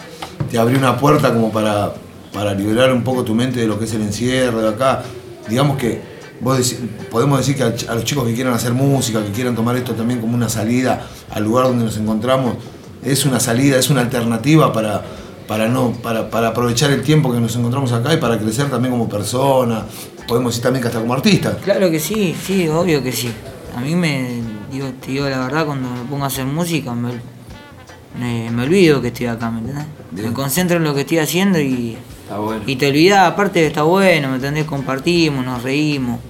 te abrió una puerta como para, para liberar un poco tu mente de lo que es el encierro de acá. Digamos que vos deci- podemos decir que a los chicos que quieran hacer música, que quieran tomar esto también como una salida al lugar donde nos encontramos, es una salida, es una alternativa para, para, no, para, para aprovechar el tiempo que nos encontramos acá y para crecer también como persona, podemos decir también que hasta como artista. Claro que sí, sí, obvio que sí. A mí me, digo, te digo la verdad, cuando me pongo a hacer música me, me, me olvido que estoy acá, ¿me entendés? Me concentro en lo que estoy haciendo y, y te olvidás, aparte está bueno, ¿me entendés? Compartimos, nos reímos,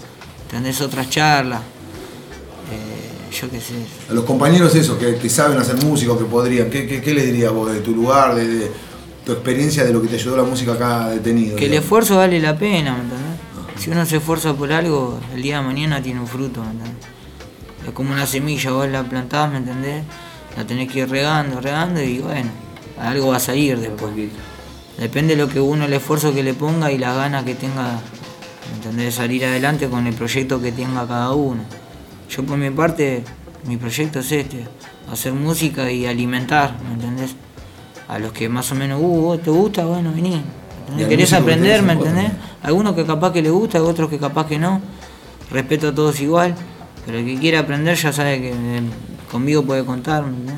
¿entendés? Otras charlas, eh, yo qué sé. A los compañeros esos que, que saben hacer música o que podrían, ¿qué, qué, qué les dirías vos de tu lugar, de, de tu experiencia, de lo que te ayudó la música acá detenido? Que el esfuerzo vale la pena, ¿me entendés? Si uno se esfuerza por algo, el día de mañana tiene un fruto, ¿me entendés? Es como una semilla, vos la plantás, ¿me entendés? La tenés que ir regando, regando y bueno, algo va a salir después. Depende de lo que uno, el esfuerzo que le ponga y las ganas que tenga, ¿me entendés? De salir adelante con el proyecto que tenga cada uno. Yo por mi parte, mi proyecto es este, hacer música y alimentar, ¿me entendés? A los que más o menos, uh, vos te gusta, bueno, vení. al ¿Querés aprender, me entendés? Algunos que capaz que le gusta, otros que capaz que no. Respeto a todos igual, pero el que quiera aprender ya sabe que eh, conmigo puede contar, ¿me entendés?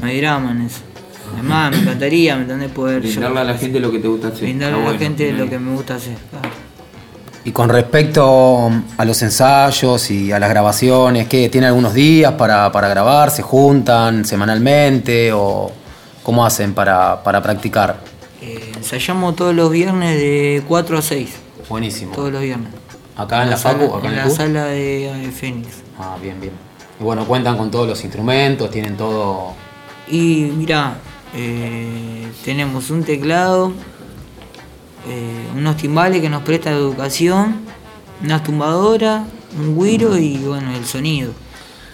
No hay drama en eso. Además, me encantaría, ¿me entendés? Poder yo- Brindarle a la gente lo que te gusta hacer. brindarle a la bueno. gente lo que me gusta hacer, claro. Y con respecto a los ensayos y a las grabaciones, ¿qué? ¿Tiene algunos días para, para grabar? ¿Se juntan semanalmente? ¿O cómo hacen para, para practicar? Eh, ensayamos todos los viernes de 4 a 6. Buenísimo. Todos los viernes. ¿Acá en la sala, facu? ¿Acá en la sala de, Fénix. Ah, bien, bien. Y bueno, cuentan con todos los instrumentos, tienen todo... Y mira, eh, tenemos un teclado, eh, unos timbales que nos presta educación, unas tumbadoras, un guiro y bueno, el sonido.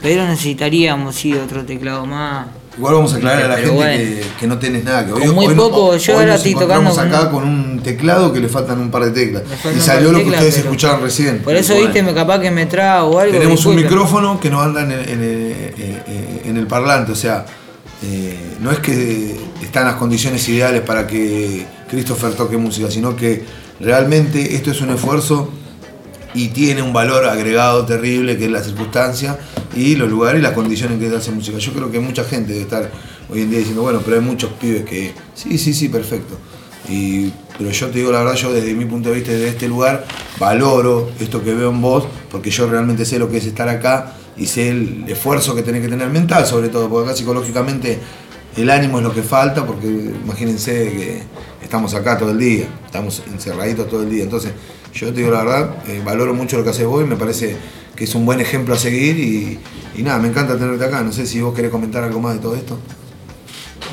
Pero necesitaríamos sí otro teclado más. Igual vamos a aclarar a la gente bueno. que, que no tenés nada. Que hoy, Con muy hoy no- poco, yo hoy ahora nos estoy tocando acá con un teclado que le faltan un par de teclas. Y salió lo que teclas, ustedes escucharon recién. Por eso, Bueno. viste, me capaz que me trago o algo. Tenemos un micrófono que nos anda en el, en el- eh, eh, en el parlante, o sea, eh, no es que están las condiciones ideales para que Christopher toque música, sino que realmente esto es un esfuerzo y tiene un valor agregado terrible que es la circunstancia y los lugares y las condiciones en que se hace música. Yo creo que mucha gente debe estar hoy en día diciendo, bueno, pero hay muchos pibes que, sí, sí, sí, perfecto. Y, pero yo te digo la verdad, yo desde mi punto de vista, desde este lugar, valoro esto que veo en vos, porque yo realmente sé lo que es estar acá y sé el esfuerzo que tenés que tener mental, sobre todo, porque acá psicológicamente el ánimo es lo que falta, porque imagínense que, estamos acá todo el día, estamos encerraditos todo el día. Entonces, yo te digo la verdad, eh, valoro mucho lo que haces vos y me parece que es un buen ejemplo a seguir y, y nada, me encanta tenerte acá. No sé si vos querés comentar algo más de todo esto.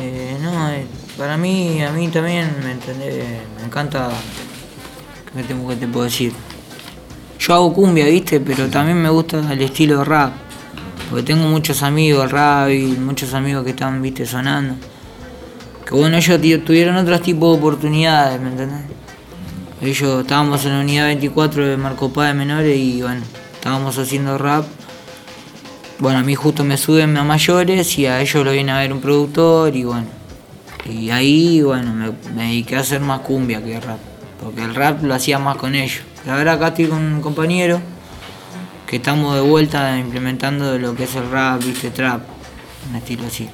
Eh, no, eh, para mí, a mí también, ¿me entendés? Me encanta. ¿Qué te, qué te puedo decir? Yo hago cumbia, ¿viste? Pero también me gusta el estilo rap. Porque tengo muchos amigos rap y muchos amigos que están, ¿viste? Sonando. Que bueno, ellos tuvieron otros tipos de oportunidades, ¿me entendés? Ellos estábamos en la unidad 24 de Marco Paz de Menores y bueno, estábamos haciendo rap. Bueno, a mí justo me suben a mayores y a ellos lo viene a ver un productor y bueno. Y ahí, bueno, me, me dediqué a hacer más cumbia que rap. Porque el rap lo hacía más con ellos. Y ahora acá estoy con un compañero que estamos de vuelta implementando lo que es el rap, viste, trap. Un estilo así.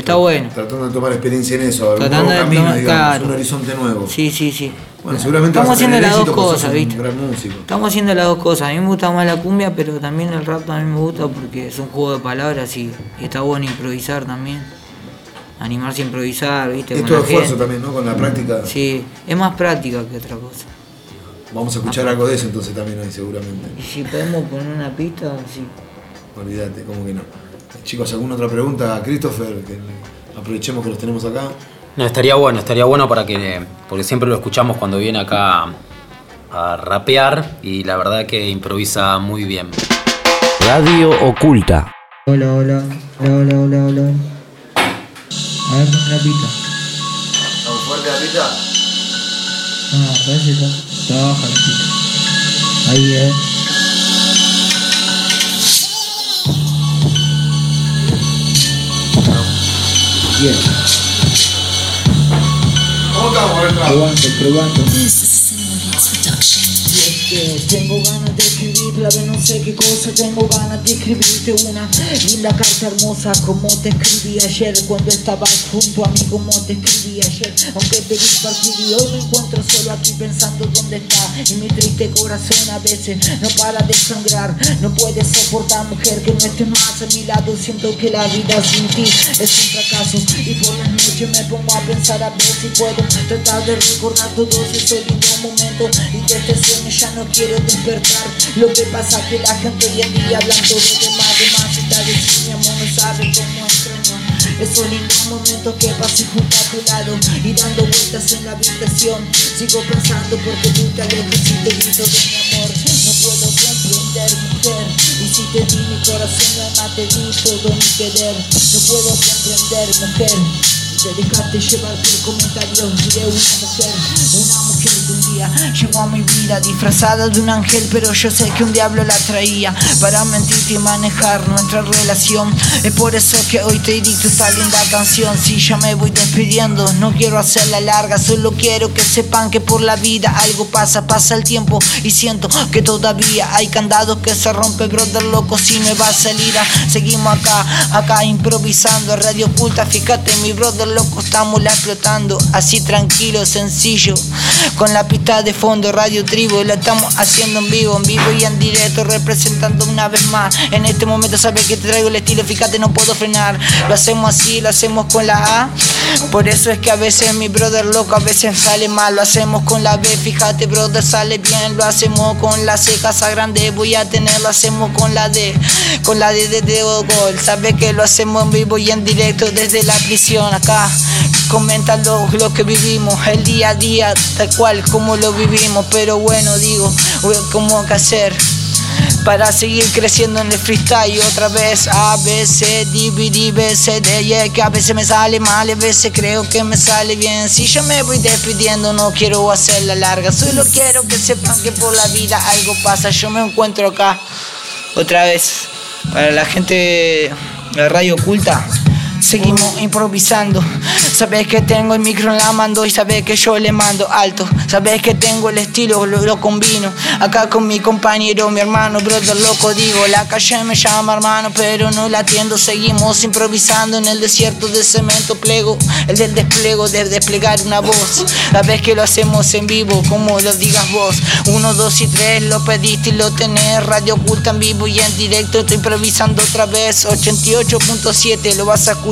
Está bueno. Tratando de tomar experiencia en eso, algún nuevo de camino, tomar- digamos, claro. un horizonte nuevo. Sí, sí, sí. Bueno, seguramente Estamos haciendo las dos cosas, ¿viste? Estamos haciendo las dos cosas. A mí me gusta más la cumbia, pero también el rap también me gusta porque es un juego de palabras y, y está bueno improvisar también. Animarse a improvisar, ¿viste? Es todo la esfuerzo gente. también, ¿no? Con la práctica. Sí, es más práctica que otra cosa. Vamos a escuchar algo de eso entonces también hoy, seguramente. Y si podemos poner una pista, sí. Olvídate, ¿cómo que no? Chicos, ¿alguna otra pregunta a Christopher? Que aprovechemos que los tenemos acá. No, estaría bueno, estaría bueno para que. Porque siempre lo escuchamos cuando viene acá a rapear y la verdad que improvisa muy bien. Radio Oculta. Hola, hola, hola, hola, hola, hola. A ver, una pista. ¿Estamos fuerte la pista? No, parece que está, está baja la pista. Ahí, eh. Bien. Probando, probando. Tengo ganas de escribir, la vez no sé qué cosa, tengo ganas de escribirte una linda carta hermosa como te escribí ayer cuando estabas junto a mí como te escribí ayer, aunque te y hoy me encuentro solo aquí pensando dónde está y mi triste corazón a veces no para de sangrar, no puedes soportar mujer que no estés más a mi lado, siento que la vida sin ti es un fracaso. Y por las noches me pongo a pensar a ver si puedo tratar de recordar todos esos lindos momentos y de este sueño ya no quiero despertar. Lo que pasa que la gente hoy en día hablan todo de más de más está de sí, mi amor no sabe cómo extraño esos lindos momentos que pasé junto a tu lado y dando vueltas en la habitación. Sigo pensando porque tú te alejas y te grito de mi amor. No puedo comprender mujer y si te di mi corazón mi alma te di todo mi querer. No puedo comprender mujer y te dejaste llevar por comentarios de una mujer. Una mujer un día. Llegó a mi vida disfrazada de un ángel pero yo sé que un diablo la traía para mentirte y manejar nuestra relación. Es por eso que hoy te dicto esta linda canción. Si ya me voy despidiendo no quiero hacerla larga solo quiero que sepan que por la vida algo pasa pasa el tiempo y siento que todavía hay candados que se rompe brother loco si me va a salir seguimos acá acá improvisando radio oculta fíjate mi brother loco estamos la explotando así tranquilo sencillo con la pista de fondo radio tribu la estamos haciendo en vivo en vivo y en directo representando una vez más. En este momento sabes que te traigo el estilo fíjate no puedo frenar. Lo hacemos así lo hacemos con la A. Por eso es que a veces mi brother loco a veces sale mal. Lo hacemos con la B fíjate brother sale bien. Lo hacemos con la C casa grande voy a tener lo hacemos con la D. Con la D de Gol. Sabes que lo hacemos en vivo y en directo desde la prisión acá comentando lo que vivimos el día a día tal cual como lo vivimos pero bueno digo cómo hacer para seguir creciendo en el freestyle otra vez A, B, C, D, B, D, que a veces me sale mal a veces creo que me sale bien. Si yo me voy despidiendo no quiero hacerla larga solo quiero que sepan que por la vida algo pasa. Yo me encuentro acá otra vez para la gente de Radio Oculta Seguimos improvisando. Sabes que tengo el micro en la mando y sabes que yo le mando alto. Sabes que tengo el estilo, lo, lo combino. Acá con mi compañero, mi hermano, brother loco, digo. La calle me llama hermano, pero no la atiendo. Seguimos improvisando en el desierto de cemento plego. El del despliego de desplegar una voz. Sabes que lo hacemos en vivo, como lo digas vos. Uno, dos y tres, lo pediste y lo tenés. Radio oculta en vivo y en directo. Estoy improvisando otra vez. 88.7, lo vas a escuchar.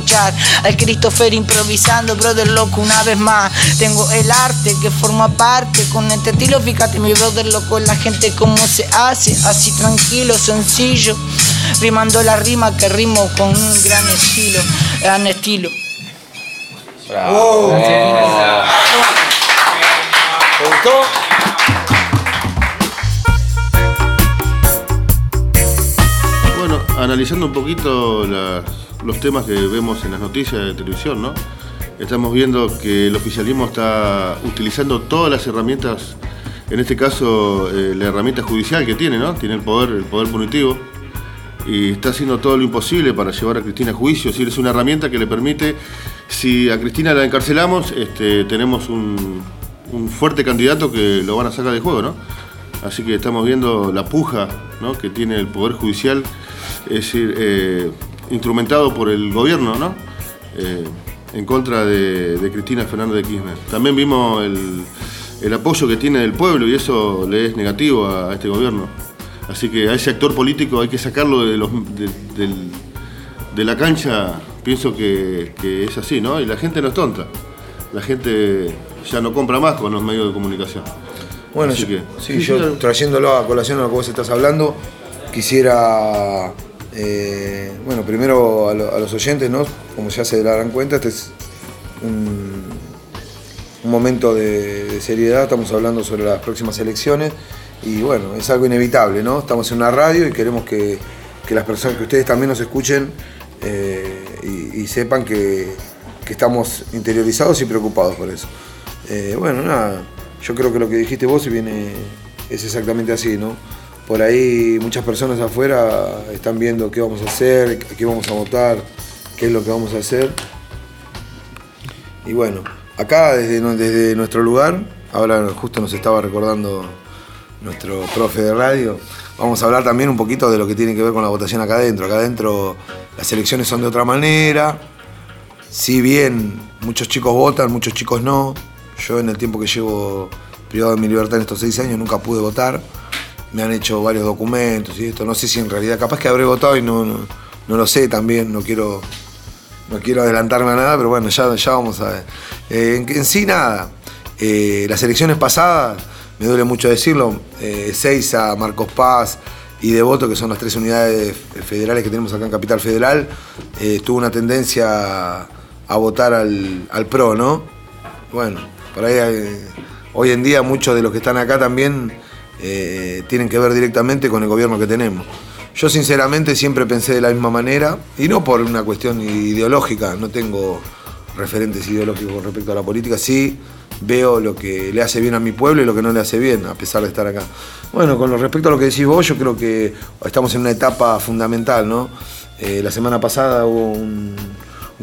Al Christopher improvisando brother loco, una vez más. Tengo el arte que forma parte con este estilo. Fíjate, mi brother loco, la gente cómo se hace, así tranquilo, sencillo. Rimando la rima que rimo con un gran estilo, gran estilo. Bravo. ¿Te gustó? Bueno, analizando un poquito las- los temas que vemos en las noticias de televisión, ¿no? Estamos viendo que el oficialismo está utilizando todas las herramientas, en este caso eh, la herramienta judicial que tiene, ¿no? Tiene el poder, el poder punitivo y está haciendo todo lo imposible para llevar a Cristina a juicio. Es decir, es una herramienta que le permite, si a Cristina la encarcelamos, este, tenemos un, un fuerte candidato que lo van a sacar de juego, ¿no? Así que estamos viendo la puja ¿no? que tiene el Poder Judicial, es decir, eh, instrumentado por el gobierno, ¿no? Eh, en contra de, de Cristina Fernández de Kirchner. También vimos el, el apoyo que tiene del pueblo y eso le es negativo a, a este gobierno. Así que a ese actor político hay que sacarlo de, los, de, del- de la cancha, pienso que, que es así, ¿no? Y la gente no es tonta. La gente ya no compra más con los medios de comunicación. Bueno, Así yo- que- sí, sí, yo trayéndolo a colación a lo que vos estás hablando, quisiera, eh, bueno, primero a, lo- a los oyentes, ¿no? Como ya se darán cuenta, este es un, momento de, seriedad, estamos hablando sobre las próximas elecciones y bueno, es algo inevitable, ¿no? Estamos en una radio y queremos que, que las personas, que ustedes también nos escuchen eh, y, y sepan que, que estamos interiorizados y preocupados por eso. Eh, bueno, nada, yo creo que lo que dijiste vos viene, es exactamente así, ¿no? Por ahí muchas personas afuera están viendo qué vamos a hacer, qué vamos a votar, qué es lo que vamos a hacer. Y bueno, acá desde, nu- desde nuestro lugar, ahora justo nos estaba recordando nuestro profe de radio, vamos a hablar también un poquito de lo que tiene que ver con la votación acá adentro. Acá adentro las elecciones son de otra manera, si bien muchos chicos votan, muchos chicos no, yo en el tiempo que llevo privado de mi libertad en estos seis años nunca pude votar, me han hecho varios documentos y esto, no sé si en realidad, capaz que habré votado y no, no, lo sé también, no quiero, no quiero adelantarme a nada, pero bueno, ya, ya vamos a ver. Eh, en, sí nada, Eh, las elecciones pasadas, me duele mucho decirlo, eh, Seiza, Marcos Paz y Devoto, que son las tres unidades federales que tenemos acá en Capital Federal, eh, tuvo una tendencia a votar al, al PRO, ¿no? Bueno, por ahí hoy en día muchos de los que están acá también eh, tienen que ver directamente con el gobierno que tenemos. Yo sinceramente siempre pensé de la misma manera, y no por una cuestión ideológica, no tengo referentes ideológicos con respecto a la política, sí veo lo que le hace bien a mi pueblo y lo que no le hace bien, a pesar de estar acá. Bueno, con respecto a lo que decís vos, yo creo que estamos en una etapa fundamental, ¿no? Eh, la semana pasada hubo un,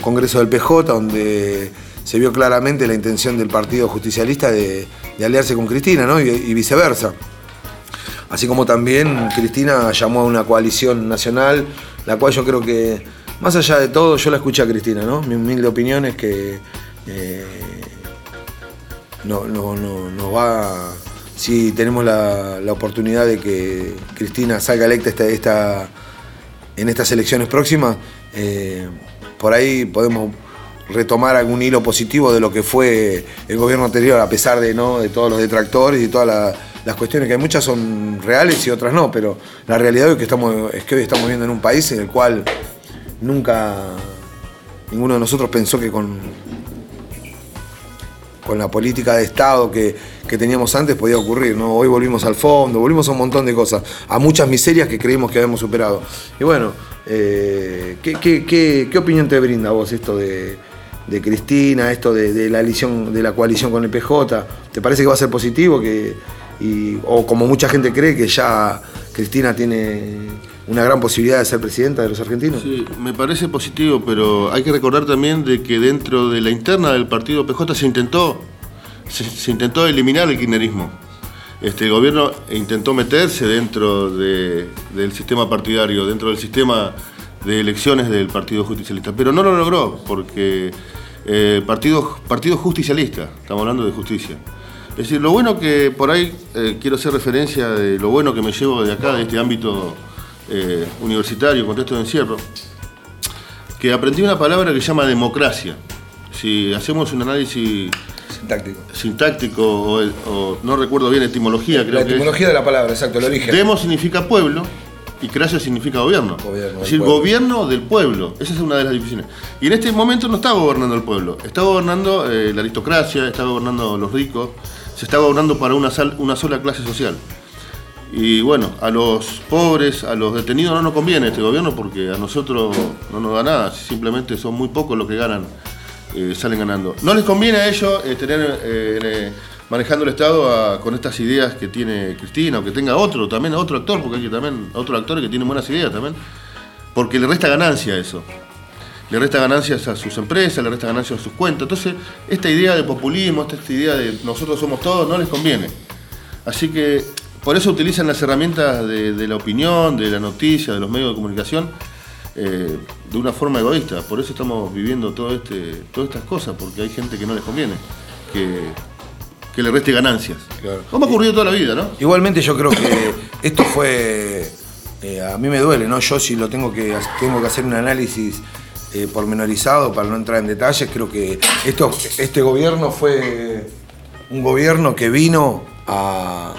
congreso del PJ donde se vio claramente la intención del Partido Justicialista de, aliarse con Cristina, ¿no? Y viceversa. Así como también Cristina llamó a una coalición nacional, la cual yo creo que, más allá de todo, yo la escuché a Cristina, ¿no? Mi humilde opinión es que eh, no, no, no, nos va. Si tenemos la, la oportunidad de que Cristina salga electa esta, esta- en estas elecciones próximas, eh, por ahí podemos retomar algún hilo positivo de lo que fue el gobierno anterior, a pesar de, ¿no? de todos los detractores y todas la- las cuestiones que hay muchas son reales y otras no, pero la realidad es que, estamos, es que hoy estamos viviendo en un país en el cual nunca ninguno de nosotros pensó que con, con la política de Estado que, que teníamos antes podía ocurrir. ¿no? Hoy volvimos al fondo, volvimos a un montón de cosas, a muchas miserias que creímos que habíamos superado. Y bueno, eh, ¿qué, qué- qué- qué opinión te brinda a vos esto de, de Cristina, esto de, de la elección, de la coalición con el PJ? ¿Te parece que va a ser positivo? Que, o como mucha gente cree que ya Cristina tiene una gran posibilidad de ser presidenta de los argentinos? Sí, me parece positivo, pero hay que recordar también de que dentro de la interna del partido PJ se intentó, se, intentó eliminar el kirchnerismo. Este, el gobierno intentó meterse dentro de- del sistema partidario, dentro del sistema de elecciones del Partido Justicialista, pero no lo logró porque eh, partido, partido Justicialista, estamos hablando de justicia. Es decir, lo bueno que por ahí eh, quiero hacer referencia de lo bueno que me llevo de acá, de este ámbito eh, universitario, contexto de encierro, que aprendí una palabra que se llama democracia. si hacemos un análisis Sintáctico. sintáctico o, o no recuerdo bien etimología, creo La que es. etimología de la palabra, exacto, el origen. Demo significa pueblo y Cracia significa gobierno. Gobierno es decir, pueblo. gobierno del pueblo. Esa es una de las divisiones. Y en este momento no está gobernando el pueblo. Está gobernando eh, la aristocracia, está gobernando los ricos, se está gobernando para una, sal- una sola clase social. Y bueno, a los pobres, a los detenidos no nos conviene este gobierno porque a nosotros no nos da nada. Simplemente son muy pocos los que ganan, eh, salen ganando. No les conviene a ellos eh, tener eh, manejando el Estado con estas ideas que tiene Cristina o que tenga otro, también otro actor, porque hay que también otro actor que tiene buenas ideas también, porque le resta ganancia eso. Le resta ganancias a sus empresas, le resta ganancias a sus cuentas. Entonces, esta idea de populismo, esta, esta idea de nosotros somos todos, no les conviene. Así que por eso utilizan las herramientas de, de la opinión, de la noticia, de los medios de comunicación, eh, de una forma egoísta. Por eso estamos viviendo todo este, todas estas cosas, porque hay gente que no les conviene, que, que le reste ganancias. Como ha ocurrido toda la vida, ¿no? Igualmente yo creo que esto fue, eh, a mí me duele, ¿no? Yo si lo tengo que, tengo que hacer un análisis eh, pormenorizado para no entrar en detalles, creo que esto, este gobierno fue un gobierno que vino a,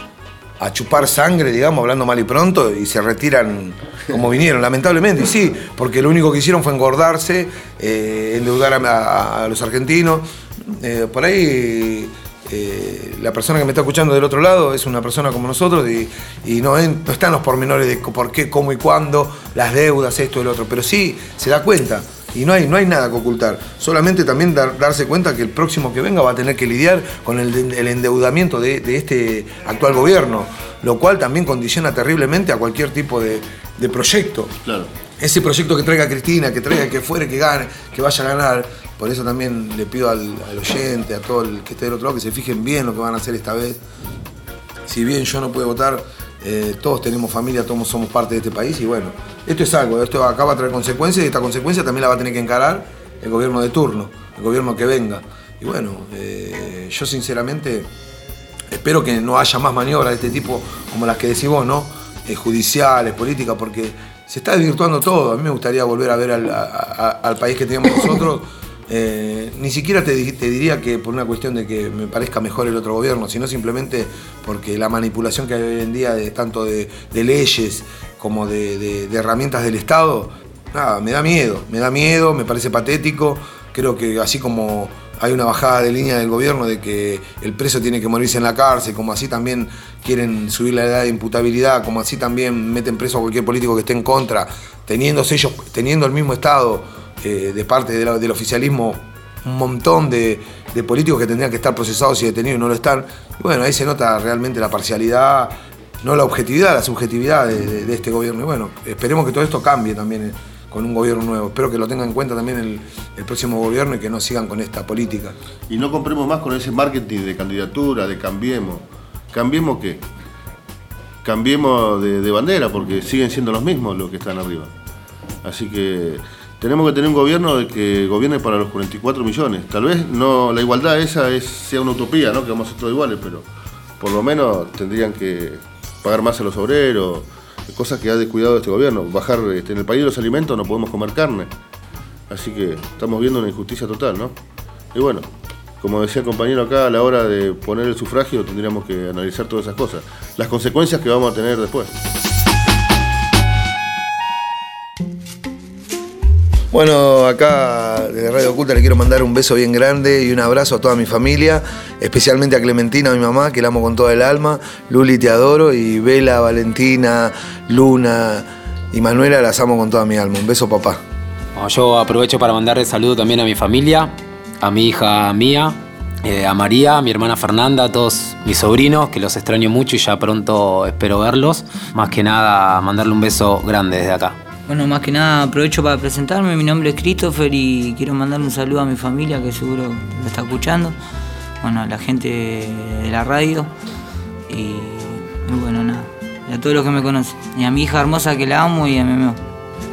chupar sangre, digamos, hablando mal y pronto, y se retiran como vinieron, lamentablemente, y sí, porque lo único que hicieron fue engordarse, eh, endeudar a, los argentinos. Eh, por ahí eh, la persona que me está escuchando del otro lado es una persona como nosotros y, no, no están los pormenores de por qué, cómo y cuándo, las deudas, esto y lo otro, pero sí se da cuenta. Y no hay, no hay nada que ocultar. Solamente también dar- darse cuenta que el próximo que venga va a tener que lidiar con el, el endeudamiento de, de este actual gobierno, lo cual también condiciona terriblemente a cualquier tipo de, de proyecto. Claro. Ese proyecto que traiga Cristina, que traiga que fuere, que gane, que vaya a ganar. Por eso también le pido al, al oyente, a todo el que esté del otro lado, que se fijen bien lo que van a hacer esta vez. Si bien yo no pude votar, eh, todos tenemos familia, todos somos parte de este país y bueno, esto es algo, esto acá va a traer consecuencias y esta consecuencia también la va a tener que encarar el gobierno de turno, el gobierno que venga. Y bueno, eh, yo sinceramente espero que no haya más maniobras de este tipo como las que decís vos, ¿no? Eh, judiciales, políticas, porque se está desvirtuando todo. A mí me gustaría volver a ver al, al país que teníamos nosotros. Eh, ni siquiera te, di- te diría que por una cuestión de que me parezca mejor el otro gobierno, sino simplemente porque la manipulación que hay hoy en día de tanto de, leyes como de, herramientas del Estado, nada, me da miedo, me da miedo, me parece patético. Creo que así como hay una bajada de línea del gobierno de que el preso tiene que morirse en la cárcel, como así también quieren subir la edad de imputabilidad, como así también meten preso a cualquier político que esté en contra, teniendo ellos, teniendo el mismo Estado eh, de parte del oficialismo un montón de, políticos que tendrían que estar procesados y detenidos y no lo están. Bueno, ahí se nota realmente la parcialidad, no la objetividad, la subjetividad de, este gobierno. Y bueno, esperemos que todo esto cambie también eh, con un gobierno nuevo. Espero que lo tengan en cuenta también el, próximo gobierno y que no sigan con esta política. Y no compremos más con ese marketing de candidatura, de cambiemos. ¿Cambiemos qué? Cambiemos de bandera, porque siguen siendo los mismos los que están arriba. Así que tenemos que tener un gobierno de que gobierne para los 44 millones. Tal vez no la igualdad esa es, sea una utopía, ¿no? Que vamos a ser todos iguales, pero por lo menos tendrían que pagar más a los obreros, cosas que ha descuidado este gobierno. Bajar este, en el país de los alimentos no podemos comer carne. Así que estamos viendo una injusticia total, ¿no? Y bueno, como decía el compañero acá, a la hora de poner el sufragio tendríamos que analizar todas esas cosas. Las consecuencias que vamos a tener después. Bueno, acá desde Radio Oculta le quiero mandar un beso bien grande y un abrazo a toda mi familia, especialmente a Clementina, mi mamá, que la amo con toda el alma. Luli, te adoro. Y Vela, Valentina, Luna y Manuela, las amo con toda mi alma. Un beso, papá. Yo aprovecho para mandarle saludo también a mi familia, a mi hija Mía, eh, a María, a mi hermana Fernanda, a todos mis sobrinos, que los extraño mucho y ya pronto espero verlos. Más que nada, mandarle un beso grande desde acá. Bueno, más que nada aprovecho para presentarme. Mi nombre es Christopher y quiero mandarle un saludo a mi familia que seguro lo está escuchando. Bueno, a la gente de la radio y, bueno, nada. Y a todos los que me conocen. Y a mi hija hermosa que la amo y a mi mamá.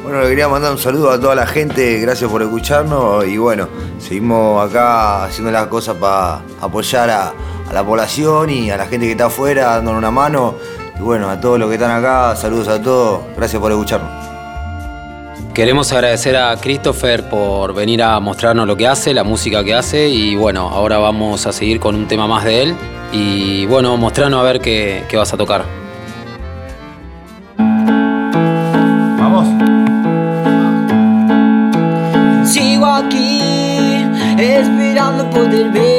Bueno, le quería mandar un saludo a toda la gente, gracias por escucharnos y bueno, seguimos acá haciendo las cosas para apoyar a, a la población y a la gente que está afuera, dándonos una mano. Y bueno, a todos los que están acá, saludos a todos, gracias por escucharnos. Queremos agradecer a Christopher por venir a mostrarnos lo que hace, la música que hace y bueno, ahora vamos a seguir con un tema más de él y bueno, mostrarnos a ver qué, qué vas a tocar. Vamos. Sigo aquí esperando poder verte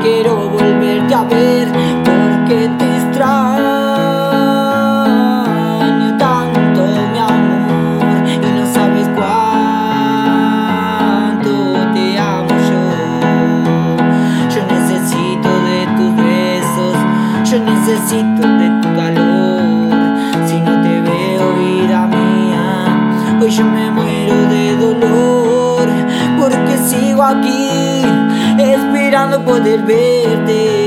quiero volverte esperando poder verte.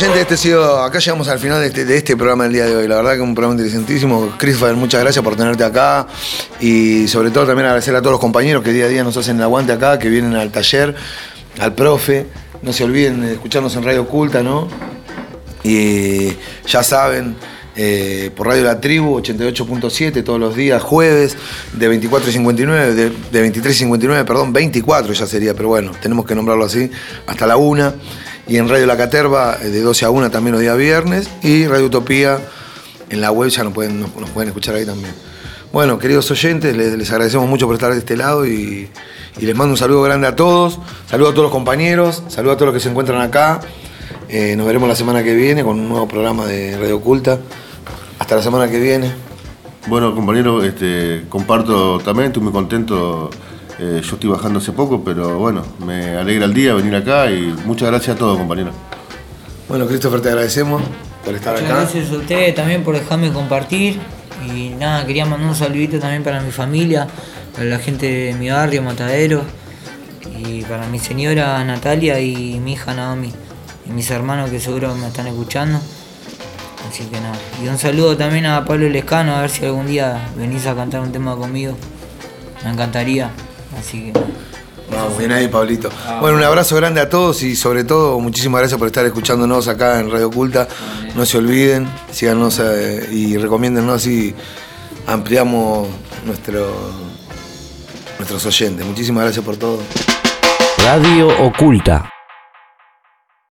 Oyentes, este ha sido, acá llegamos al final de este, de este programa del día de hoy. La verdad que un programa interesantísimo. Christopher, muchas gracias por tenerte acá. Y sobre todo también agradecer a todos los compañeros que día a día nos hacen el aguante acá, que vienen al taller, al profe. No se olviden de escucharnos en Radio Oculta, ¿no? Y ya saben, eh, por Radio La Tribu, 88.7, todos los días, jueves, de 24 y 59, de, de 23 y 59, perdón, 24 ya sería, pero bueno, tenemos que nombrarlo así, hasta la 1. Y en Radio La Caterva, eh, de 12 a 1 también los días viernes. Y Radio Utopía, en la web ya nos pueden, nos, pueden escuchar ahí también. Bueno, queridos oyentes, les, les agradecemos mucho por estar de este lado y, y les mando un saludo grande a todos. Saludo a todos los compañeros, saludo a todos los que se encuentran acá. Eh, nos veremos la semana que viene con un nuevo programa de Radio Oculta. Hasta la semana que viene. Bueno, compañero, este, comparto también, estoy muy contento. Eh, yo estoy bajando hace poco, pero bueno, me alegra el día venir acá y muchas gracias a todos, compañero. Bueno, Christopher, te agradecemos por estar Muchas acá. gracias a ustedes también por dejarme compartir. Y nada, quería mandar un saludito también para mi familia, para la gente de mi barrio, Matadero, y para mi señora Natalia y mi hija Naomi, y mis hermanos que seguro me están escuchando. Así que nada. Y un saludo también a Pablo Lescano, a ver si algún día venís a cantar un tema conmigo. Me encantaría. Así que. Vamos, bien ahí, Pablito. Bueno, un abrazo grande a todos y sobre todo muchísimas gracias por estar escuchándonos acá en Radio Oculta. No se olviden, síganos eh, y recomiéndennos así ampliamos nuestro, nuestros oyentes. Muchísimas gracias por todo. Radio Oculta.